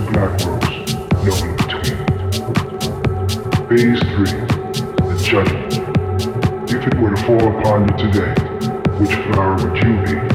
Black Rose, no in between. Phase 3, the judgment. If it were to fall upon you today, which flower would you be?